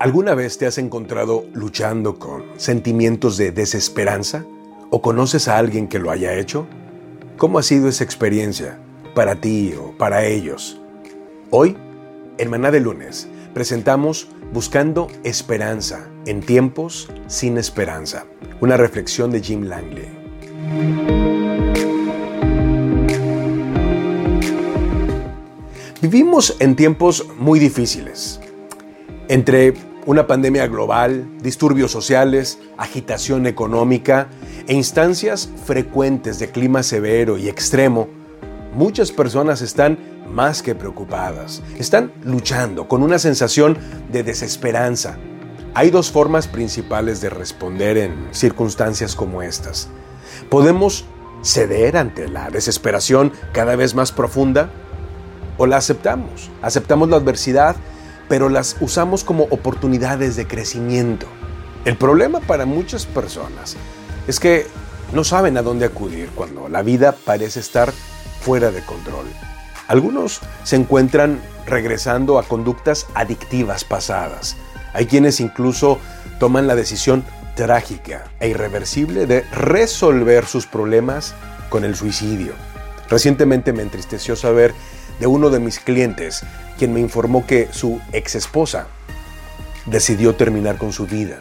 ¿Alguna vez te has encontrado luchando con sentimientos de desesperanza? ¿O conoces a alguien que lo haya hecho? ¿Cómo ha sido esa experiencia para ti o para ellos? Hoy, en Maná de Lunes, presentamos Buscando Esperanza en tiempos sin esperanza, una reflexión de Jim Langley. Vivimos en tiempos muy difíciles. Entre una pandemia global, disturbios sociales, agitación económica e instancias frecuentes de clima severo y extremo, muchas personas están más que preocupadas, están luchando con una sensación de desesperanza. Hay dos formas principales de responder en circunstancias como estas. Podemos ceder ante la desesperación cada vez más profunda o la aceptamos, aceptamos la adversidad pero las usamos como oportunidades de crecimiento. El problema para muchas personas es que no saben a dónde acudir cuando la vida parece estar fuera de control. Algunos se encuentran regresando a conductas adictivas pasadas. Hay quienes incluso toman la decisión trágica e irreversible de resolver sus problemas con el suicidio. Recientemente me entristeció saber de uno de mis clientes, quien me informó que su ex esposa decidió terminar con su vida.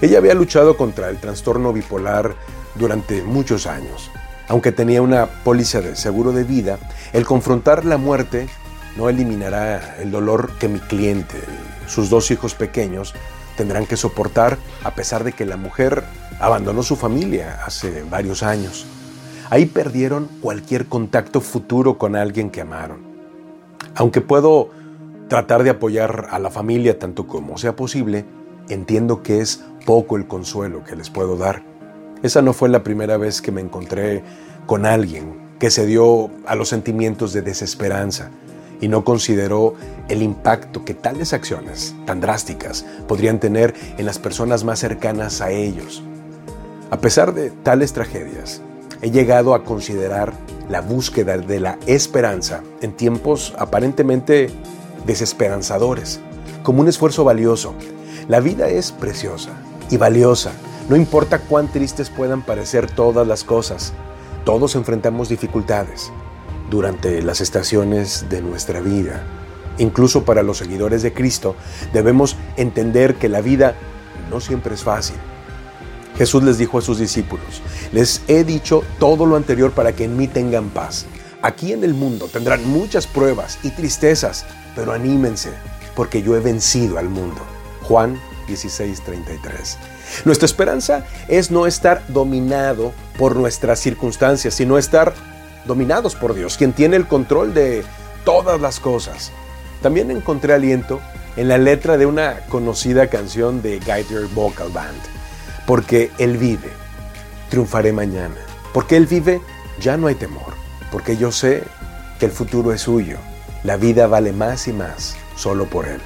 Ella había luchado contra el trastorno bipolar durante muchos años. Aunque tenía una póliza de seguro de vida, el confrontar la muerte no eliminará el dolor que mi cliente sus dos hijos pequeños tendrán que soportar a pesar de que la mujer abandonó su familia hace varios años. Ahí perdieron cualquier contacto futuro con alguien que amaron. Aunque puedo tratar de apoyar a la familia tanto como sea posible, entiendo que es poco el consuelo que les puedo dar. Esa no fue la primera vez que me encontré con alguien que se dio a los sentimientos de desesperanza y no consideró el impacto que tales acciones tan drásticas podrían tener en las personas más cercanas a ellos. A pesar de tales tragedias, he llegado a considerar la búsqueda de la esperanza en tiempos aparentemente desesperanzadores, como un esfuerzo valioso. La vida es preciosa y valiosa, no importa cuán tristes puedan parecer todas las cosas. Todos enfrentamos dificultades durante las estaciones de nuestra vida. Incluso para los seguidores de Cristo debemos entender que la vida no siempre es fácil Jesús les dijo a sus discípulos, les he dicho todo lo anterior para que en mí tengan paz. Aquí en el mundo tendrán muchas pruebas y tristezas, pero anímense, porque yo he vencido al mundo. Juan 16:33. Nuestra esperanza es no estar dominado por nuestras circunstancias, sino estar dominados por Dios, quien tiene el control de todas las cosas. También encontré aliento en la letra de una conocida canción de Gaither Vocal Band porque Él vive, triunfaré mañana. Porque Él vive, ya no hay temor. Porque yo sé que el futuro es suyo. La vida vale más y más solo por Él.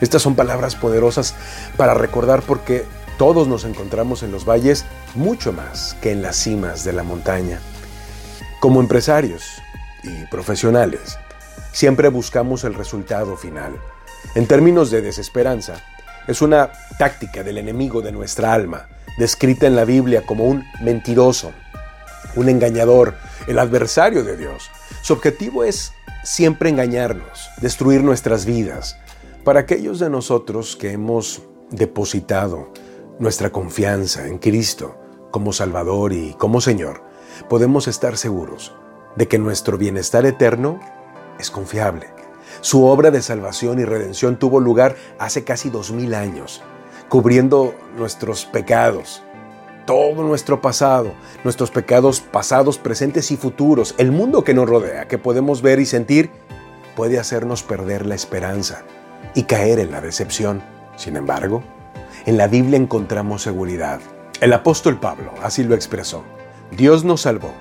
Estas son palabras poderosas para recordar porque todos nos encontramos en los valles mucho más que en las cimas de la montaña. Como empresarios y profesionales, siempre buscamos el resultado final. En términos de desesperanza, es una táctica del enemigo de nuestra alma, descrita en la Biblia como un mentiroso, un engañador, el adversario de Dios. Su objetivo es siempre engañarnos, destruir nuestras vidas. Para aquellos de nosotros que hemos depositado nuestra confianza en Cristo como Salvador y como Señor, podemos estar seguros de que nuestro bienestar eterno es confiable su obra de salvación y redención tuvo lugar hace casi dos mil años, cubriendo nuestros pecados, todo nuestro pasado, nuestros pecados pasados, presentes y futuros, el mundo que nos rodea, que podemos ver y sentir, puede hacernos perder la esperanza y caer en la decepción. Sin embargo, en la Biblia encontramos seguridad. El apóstol Pablo así lo expresó. Dios nos salvó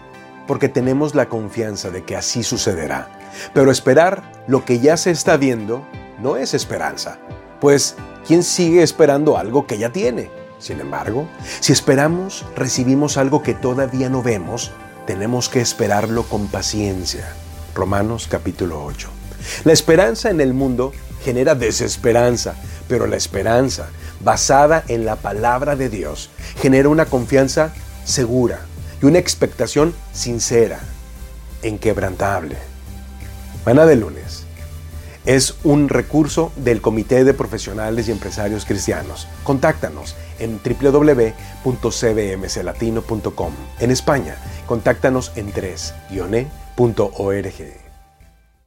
porque tenemos la confianza de que así sucederá. Pero esperar lo que ya se está viendo no es esperanza, pues ¿quién sigue esperando algo que ya tiene? Sin embargo, si esperamos, recibimos algo que todavía no vemos, tenemos que esperarlo con paciencia. Romanos capítulo 8. La esperanza en el mundo genera desesperanza, pero la esperanza, basada en la palabra de Dios, genera una confianza segura y una expectación sincera, inquebrantable. Maná de lunes es un recurso del Comité de Profesionales y Empresarios Cristianos. Contáctanos en www.cbmclatino.com. En España, contáctanos en 3-e.org.